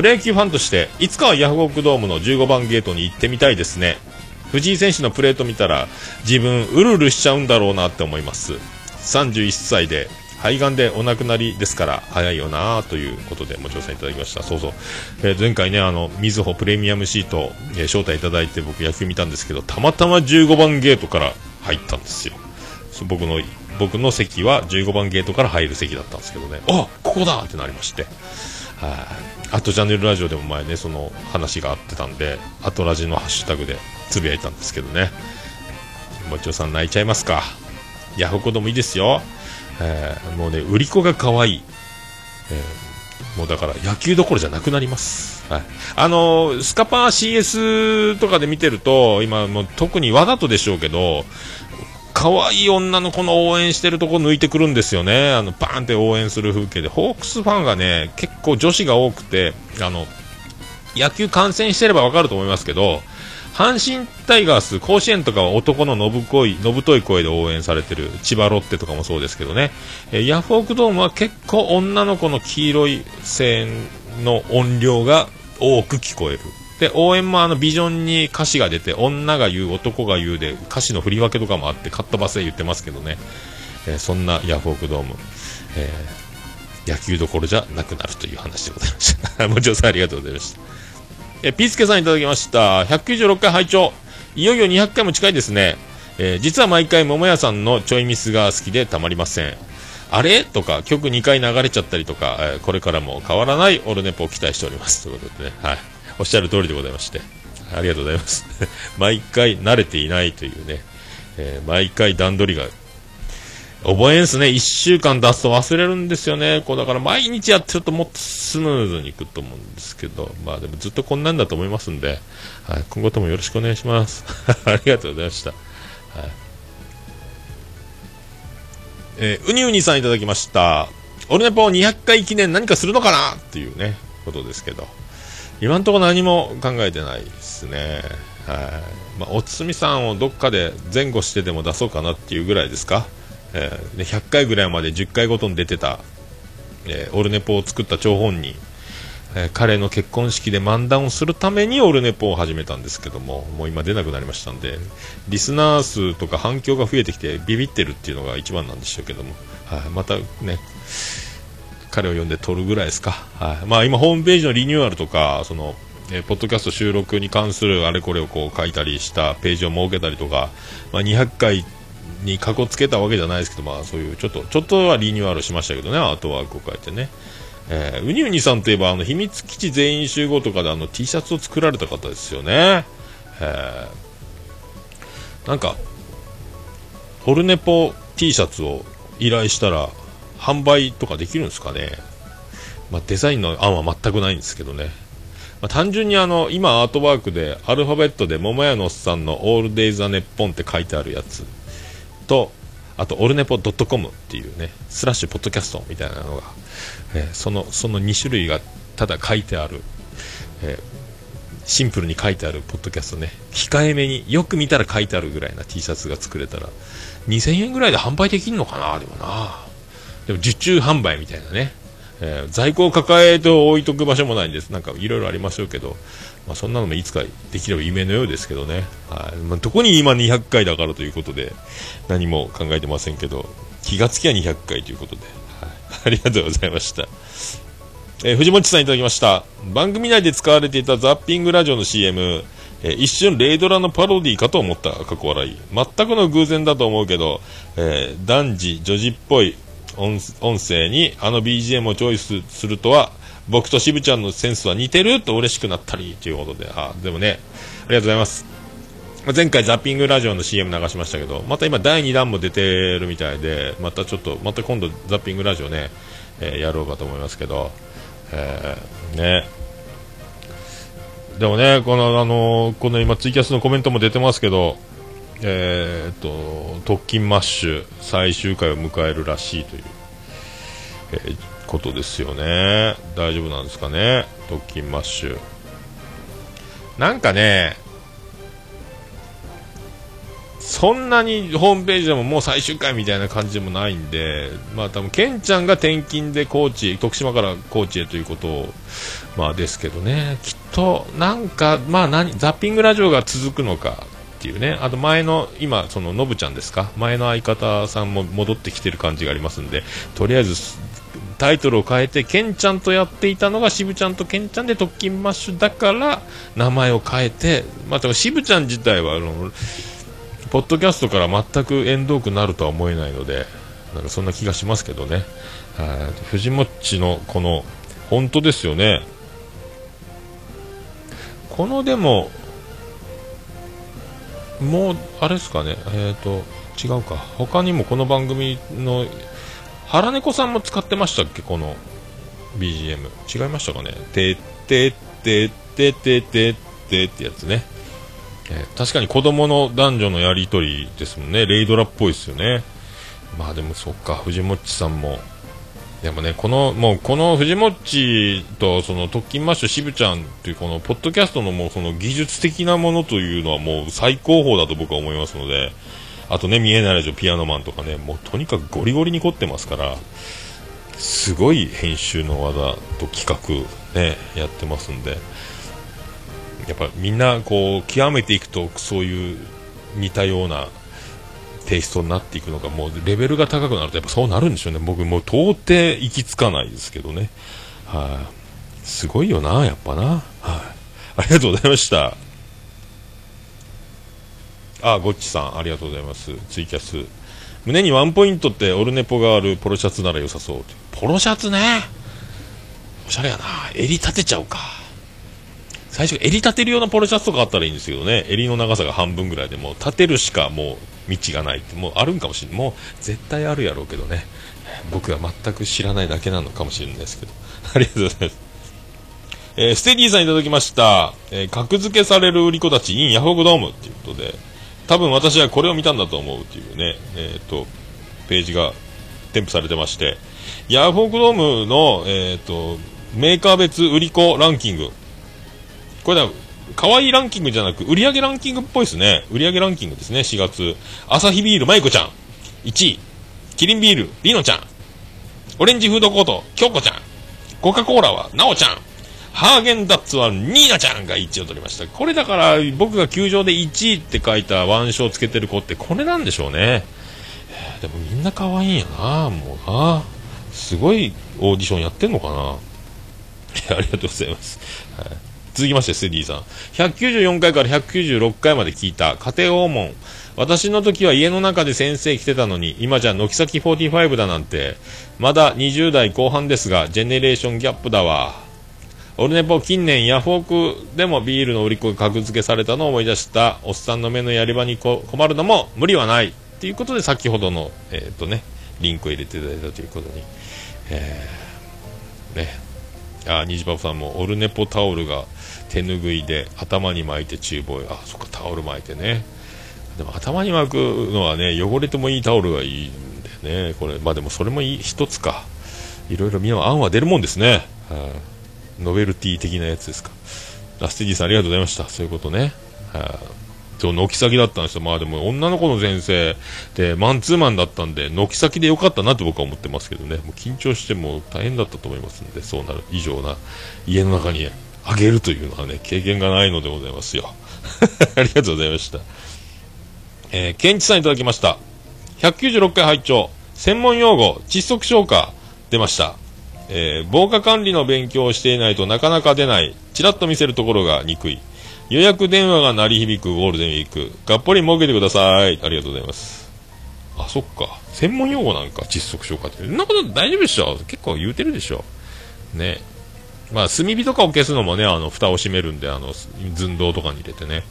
プロ野球ファンとしていつかはヤフオクドームの15番ゲートに行ってみたいですね。藤井選手のプレート見たら自分うるうるしちゃうんだろうなって思います。31歳で肺がんでお亡くなりですから早いよなということでもちろんさんいただきました。そうそう、えー前回ねあのみずほプレミアムシート、えー招待いただいて僕野球見たんですけどたまたま15番ゲートから入ったんですよ。僕の僕の席は15番ゲートから入る席だったんですけどね。あここだってなりまして。はい。あとチャンネルラジオでも前ねその話があってたんであとラジのハッシュタグでつぶやいたんですけどね。もちろさん泣いちゃいますか。ヤフオクでもいいですよ、えーもうね売り子が可愛い、えーもうだから野球どころじゃなくなります、はい、あのースカパー CS とかで見てると今もう特にわざとでしょうけど可愛い女の子の応援してるとこ抜いてくるんですよね、あのバーンって応援する風景で、ホークスファンがね結構女子が多くて、あの野球観戦してればわかると思いますけど、阪神タイガース、甲子園とかは男ののぶこい、のぶとい声で応援されてる、千葉ロッテとかもそうですけどね、えヤフオクドームは結構女の子の黄色い声援の音量が多く聞こえる。で、応援もあのビジョンに歌詞が出て、女が言う、男が言うで、歌詞の振り分けとかもあって、カットバスで言ってますけどね、えーそんなヤフオクドーム、えー野球どころじゃなくなるという話でございました。もちろんさんありがとうございました。えーピースケさんいただきました。196回拝聴いよいよ200回も近いですね。えー実は毎回桃屋さんのちょいミスが好きでたまりません。あれ？とか曲2回流れちゃったりとか、えーこれからも変わらないオルネポを期待しております。ということでね。はい。おっしゃる通りでございまして、ありがとうございます。毎回慣れていないというね、えー毎回段取りが、覚えんすね。一週間出すと忘れるんですよね。こうだから毎日やってるともっとスムーズにいくと思うんですけど、まあでもずっとこんなんだと思いますんで、はい、今後ともよろしくお願いします。ありがとうございました。はい。えーうにうにさんいただきました。オルネポ200回記念何かするのかな？っていうね、ことですけど。今んとこ何も考えてないですね。はい。まあ、おつみさんをどっかで前後してでも出そうかなっていうぐらいですか。えーで100回ぐらいまで10回ごとに出てた、えーオルネポを作った張本人、えー彼の結婚式で漫談をするためにオルネポを始めたんですけども、もう今出なくなりましたんで、リスナー数とか反響が増えてきてビビってるっていうのが一番なんでしょうけども、はい、またね、彼を呼んで撮るぐらいですか。はい。まあ今ホームページのリニューアルとか、その、えーポッドキャスト収録に関するあれこれをこう書いたりしたページを設けたりとか、まあ200回にかこつけたわけじゃないですけど、まあそういうちょっと、ちょっとはリニューアルしましたけどね、アートワークを書いてね。えーウニウニさんといえば、あの、秘密基地全員集合とかであの T シャツを作られた方ですよね。えーなんか、ホルネポ T シャツを依頼したら、販売とかできるんですかね。まあ、デザインの案は全くないんですけどね。まあ、単純にあの、今アートワークでアルファベットで桃屋のおっさんのオールデイザネッポンって書いてあるやつと、あと、オルネポ .com っていうね、スラッシュポッドキャストみたいなのが、えーその、その2種類がただ書いてある、えーシンプルに書いてあるポッドキャストね、控えめによく見たら書いてあるぐらいな T シャツが作れたら、2000円ぐらいで販売できるのかな、でもな。でも受注販売みたいなね、えー在庫を抱えて置いとく場所もないんです、なんかいろいろありましょうけど、まあ、そんなのもいつかできれば夢のようですけどね、はい。まあ、どこに今200回だからということで、何も考えてませんけど、気がつきゃ200回ということで、はい、ありがとうございました。えー藤本さんいただきました。番組内で使われていたザッピングラジオの CM、えー一瞬レイドラのパロディかと思った過去笑い。全くの偶然だと思うけど、えー男児女児っぽい音声にあの BGM をチョイスするとは僕と渋ちゃんのセンスは似てると嬉しくなったりということで。あでもねありがとうございます。ま前回ザッピングラジオの CM 流しましたけどまた今第2弾も出てるみたいでまたちょっとまた今度ザッピングラジオね、えーやろうかと思いますけどえーね。でもね、この、あのこの今、ツイキャスのコメントも出てますけど、えーっと、特勤マッシュ最終回を迎えるらしいという、えーことですよね。大丈夫なんですかね、特勤マッシュ。なんかね、そんなにホームページでももう最終回みたいな感じでもないんで、まあ多分、ケンちゃんが転勤で高知、徳島から高知へということを、まあですけどね、きっと、なんか、まあ何、ザッピングラジオが続くのかっていうね、あと前の、今、その、のぶちゃんですか、前の相方さんも戻ってきてる感じがありますんで、とりあえず、タイトルを変えて、ケンちゃんとやっていたのが渋ちゃんとケンちゃんで特勤マッシュだから、名前を変えて、まあ、渋ちゃん自体は、あの、ポッドキャストから全く縁遠くなるとは思えないので、なんかそんな気がしますけどね。藤もっちのこの、本当ですよね。このでも、もう、あれですかね、えっ、と、違うか。他にもこの番組の、腹猫さんも使ってましたっけ？この BGM。違いましたかね？てってってってってってってってやつね。えー確かに子供の男女のやりとりですもんね。レイドラっぽいですよね。まあでもそっか、藤もっちさんも。でもね、この、もうこの藤もっちとその特勤マッシュ渋ちゃんっていうこのポッドキャストのもうその技術的なものというのはもう最高峰だと僕は思いますので、あとね、見えないラジオピアノマンとかね、もうとにかくゴリゴリに凝ってますから、すごい編集の技と企画ね、やってますんで、やっぱみんなこう極めていくとそういう似たようなテイストになっていくのがもうレベルが高くなるとやっぱそうなるんでしょうね。僕もう到底行き着かないですけどね。はい、すごいよなやっぱな。はい、ありがとうございました。あゴッチさんありがとうございます。ツイキャス。胸にワンポイントってオルネポがあるポロシャツなら良さそうポロシャツね。おしゃれやな。襟立てちゃうか。最初襟立てるようなポロシャツとかあったらいいんですけどね。襟の長さが半分ぐらいでも立てるしかもう道がないってもうあるんかもしれない。もう絶対あるやろうけどね。僕は全く知らないだけなのかもしれないですけど。ありがとうございます。えーステディーさんいただきました、えー格付けされる売り子たち in ヤフオクドームっていうことで多分私はこれを見たんだと思うっていうね。えっ、とページが添付されてまして。ヤフオクドームの、えー、とメーカー別売り子ランキング。これだ可愛いランキングじゃなく売上ランキングっぽいですね。売上ランキングですね。4月。アサヒビールまいこちゃん。1位。キリンビール。りのちゃん。オレンジフードコート。京子ちゃん。コカ・コーラはなおちゃん。ハーゲンダッツはニーナちゃんが1位を取りました。これだから僕が球場で1位って書いた腕章をつけてる子ってこれなんでしょうね。でもみんな可愛いんやな。もうな。すごいオーディションやってんのかな。ありがとうございます、はい、続きましてスディさん。194回から196回まで聞いた。家庭訪問。私の時は家の中で先生来てたのに今じゃ軒先45だなんて。まだ20代後半ですがジェネレーションギャップだわ。オルネポ近年ヤフオクでもビールの売り子が格付けされたのを思い出した。おっさんの目のやり場に困るのも無理はない。ということで先ほどの、えーとね、リンクを入れていただいたということに、えーね、あニジパパさんもオルネポタオルが手ぬぐいで頭に巻いて厨房へ。あそっかタオル巻いてね。でも頭に巻くのはね汚れてもいいタオルがいいんだよね。これまあでもそれもい一つか。いろいろみんな案は出るもんですね、はあノベルティ的なやつですか。ラスティジーさんありがとうございました。そういうことね、はあそう軒先だったんですよ。まあでも女の子の先生でマンツーマンだったんで軒先でよかったなと僕は思ってますけどね。もう緊張しても大変だったと思いますんでそうなる以上な家の中にあげるというのはね経験がないのでございますよ。ありがとうございました。えー、ケンチさんいただきました。196回拝聴専門用語窒息消化出ました。えー防火管理の勉強をしていないとなかなか出ない。ちらっと見せるところが憎い。予約電話が鳴り響くゴールデンウィーク。がっぽり儲けてください。ありがとうございます。あそっか。専門用語なんか窒息消化って。そんなこと大丈夫でしょ。結構言うてるでしょ。ね。まあ炭火とかを消すのもねあの蓋を閉めるんであの寸胴とかに入れてね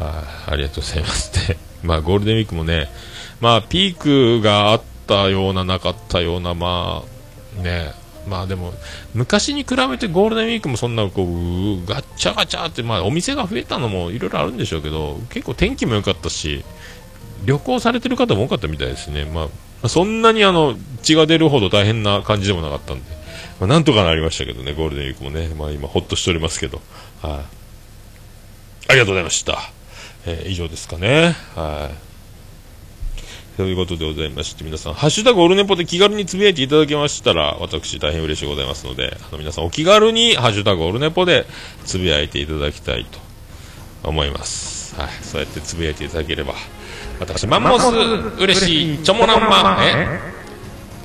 はい、ありがとうございますね。まあ、ゴールデンウィークもね、まあ、ピークがあったような、なかったような、まあ、ね、まあでも、昔に比べてゴールデンウィークもそんな、こう、ガッチャガチャって、まあ、お店が増えたのもいろいろあるんでしょうけど、結構天気も良かったし、旅行されてる方も多かったみたいですね。まあそんなにあの、血が出るほど大変な感じでもなかったんで、まあ、なんとかなりましたけどね、ゴールデンウィークもね、まあ今、ほっとしておりますけど、はい、ありがとうございました。えー以上ですかね。はい。ということでございまして、皆さん、ハッシュタグオルネポで気軽につぶやいていただけましたら、私大変嬉しいございますので、あの皆さんお気軽にハッシュタグオルネポでつぶやいていただきたいと思います。はい。そうやってつぶやいていただければ、私、マンモス嬉しい、ちょもらんま、え？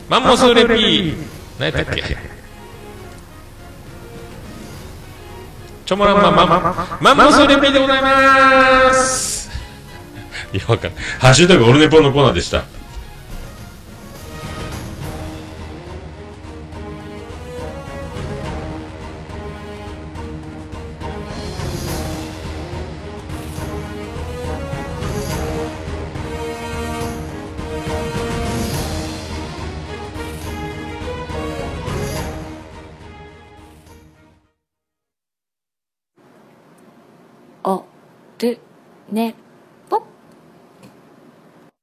マンモスレピー、何やったっけ？ちょもらんま、ま、ま、マンモスレピーでございます。いや、わかんない。ハッシュタグオルネポのコーナーでした。ねぽ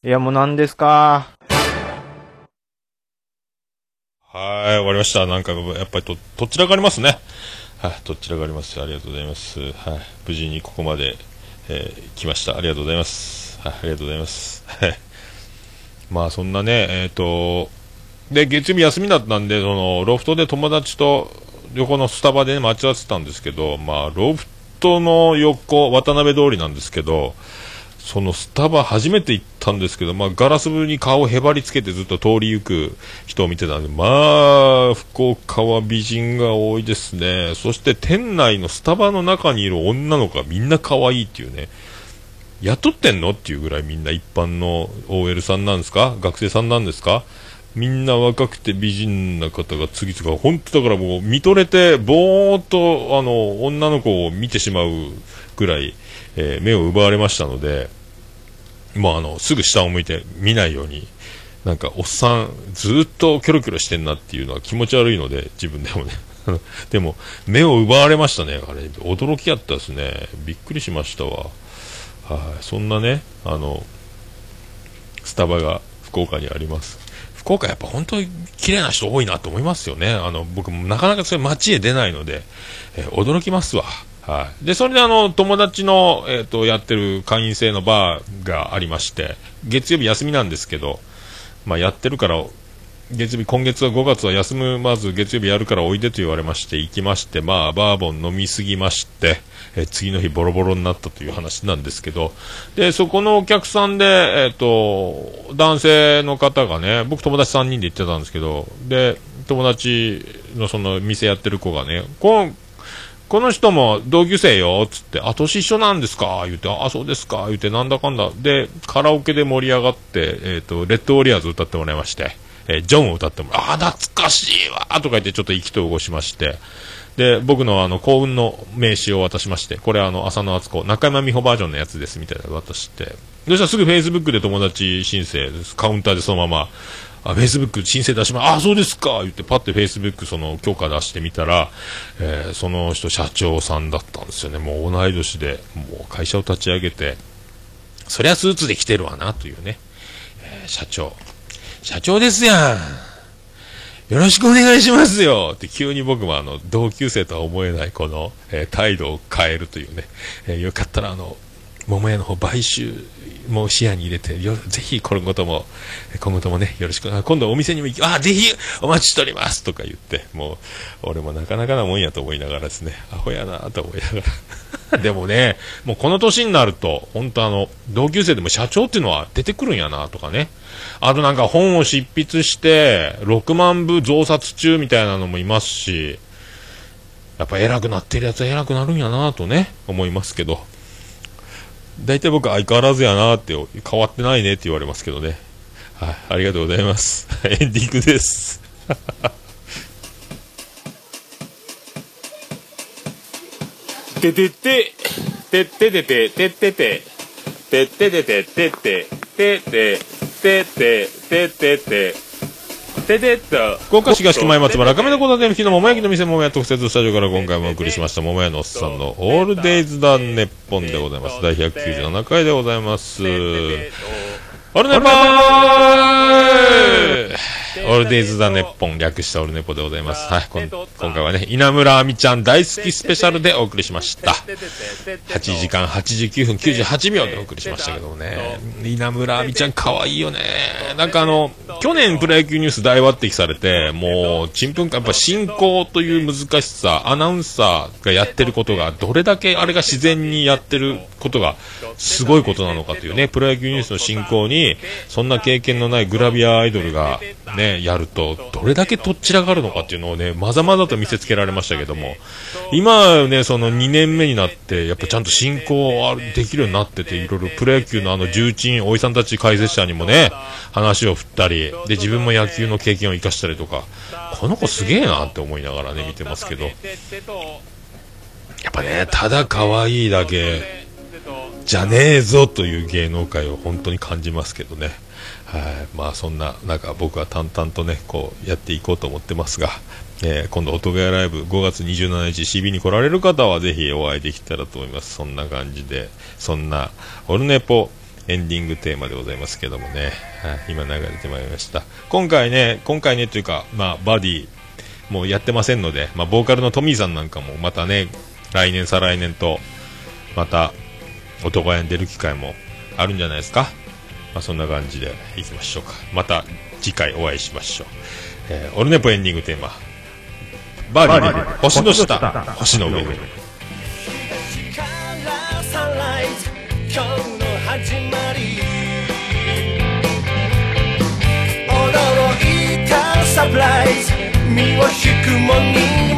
いや、もう何ですか？はい、終わりました。なんか、やっぱりと、どちらかありますね。はい、どちらかあります。ありがとうございます。はい、無事にここまで、えー来ました。ありがとうございます。はい、ありがとうございます。はい。まあ、そんなね、えっ、と、で、月曜日休みだったんで、その、ロフトで友達と、横のスタバでね、待ち合わせてたんですけど、まあ、ロフトの横、渡辺通りなんですけど、そのスタバ初めて行ったんですけど、まあ、ガラス風に顔をへばりつけてずっと通り行く人を見てたんで、まあ、福岡は美人が多いですね。そして店内のスタバの中にいる女の子がみんな可愛いっていうね。雇ってんのっていうぐらいみんな一般の OL さんなんですか？学生さんなんですか？みんな若くて美人な方が次々、本当だからもう見とれて、ぼーっと、あの、女の子を見てしまうぐらい、えー目を奪われましたので、もうあの、すぐ下を向いて見ないように、なんか、おっさん、ずっとキョロキョロしてんなっていうのは気持ち悪いので、自分でもね。でも、目を奪われましたね。あれ、驚きやったですね。びっくりしましたわ。はい、そんなね、あの、スタバが福岡にあります。福岡やっぱ本当に綺麗な人多いなと思いますよね。あの、僕もなかなかそういう街へ出ないので、えー驚きますわ。はい。で、それであの、友達の、えっ、と、やってる会員制のバーがありまして、月曜日休みなんですけど、まあ、やってるから、月曜日、今月は5月は休む、まず月曜日やるからおいでと言われまして、行きまして、まあ、バーボン飲みすぎまして、えー次の日ボロボロになったという話なんですけど、で、そこのお客さんで、えっ、と、男性の方がね、僕友達3人で行ってたんですけど、で、友達のその店やってる子がね、この、この人も同級生よ、つって、あ、年一緒なんですか？言って、あ、そうですか言って、なんだかんだ。で、カラオケで盛り上がって、えっ、と、レッドウォリアーズ歌ってもらいまして、えージョンを歌ってもらう。あ、懐かしいわとか言って、ちょっと意気投合しまして、で、僕のあの、幸運の名刺を渡しまして、これあの、浅野敦子、中山美穂バージョンのやつです、みたいなの渡して、そしたらすぐ Facebook で友達申請です。カウンターでそのまま、あ、フェイスブック申請出しますあ、そうですか言って、パッてフェイスブックその許可出してみたら、えーその人社長さんだったんですよね。もう同い年で、もう会社を立ち上げて、そりゃスーツで来てるわな、というね。えー社長。社長ですやんよろしくお願いしますよって急に僕もあの、同級生とは思えないこの、えー態度を変えるというね。えーよかったらあの、桃屋の方買収も視野に入れて、よぜひ今後とも、今後ともね、よろしく、今度お店にも行き、あ、ぜひお待ちしておりますとか言って、もう、俺もなかなかなもんやと思いながらですね、アホやなと思いながら。でもね、もうこの年になると、本当あの、同級生でも社長っていうのは出てくるんやなとかね。あとなんか本を執筆して、6万部増刷中みたいなのもいますし、やっぱ偉くなってるやつは偉くなるんやなとね、思いますけど。大体僕相変わらずやなって、変わってないねって言われますけどね。はい、ありがとうございます。エンディングです。ててて、てっててて、てってて、てっててて、てって、てって、てって、てってて、ててっと。福岡市東区前松原亀の小建の日の桃焼きの店桃屋特設スタジオから今回もお送りしました桃屋のおっさんのオールデイズだネッポンでございます。第197回でございます。オルネポーオールデイズ・ザ・ネッポン略したオルネポでございます。はい、今回はね、稲村亜美ちゃん大好きスペシャルでお送りしました。8時間89分98秒でお送りしましたけどもね、稲村亜美ちゃん可愛いよね。なんかあの、去年プロ野球ニュース大抜擢されて、もう、ちんぷんか、やっぱ進行という難しさ、アナウンサーがやってることが、どれだけあれが自然にやってることが、すごいことなのかというね、プロ野球ニュースの進行に、そんな経験のないグラビアアイドルが、ね、ねやると、どれだけとっちらがるのかっていうのをね、まざまざと見せつけられましたけども、今ね、その2年目になって、やっぱちゃんと進行できるようになってて、いろいろプロ野球のあの重鎮、おじさんたち解説者にもね、話を振ったり、で、自分も野球の経験を生かしたりとか、この子すげえなって思いながらね、見てますけど、やっぱね、ただ可愛いだけ、じゃねえぞという芸能界を本当に感じますけどね。はい、まあそんな、なんか僕は淡々とね、こうやっていこうと思ってますが、えー今度、音ヶ谷ライブ5月27日 CB に来られる方はぜひお会いできたらと思います。そんな感じで、そんな、オルネポエンディングテーマでございますけどもね、はい、今流れてまいりました。今回ね、今回ねというか、まあバディ、もうやってませんので、まあボーカルのトミーさんなんかもまたね、来年再来年と、また、男屋に出る機会もあるんじゃないですか。まあ、そんな感じでいきましょうか。また次回お会いしましょう。えーオルネポエンディングテーマ。バーディー、星の下、星の上。今日の始まり驚いたサプライズ身を引くモー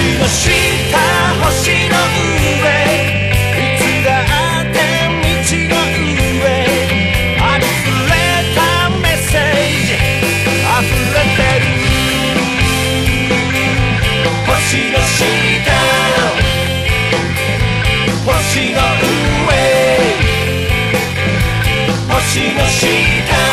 いつだってみちのうえありふれたメッセージ。あふれてる。星の下星の上。星の下。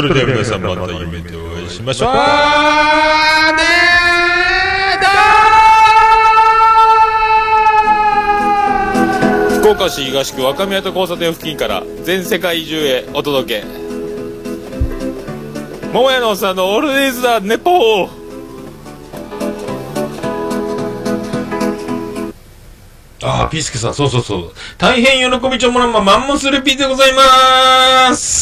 それでは皆さんまた夢でお会いしましょう。あねだ福岡市東区若宮と交差点付近から全世界中へお届け。桃屋のおっさんのオールディーズ・ザ・ネポー。ああ、ピースケさん、そうそうそう。大変喜びちょもらま、マンモスレピーでございます。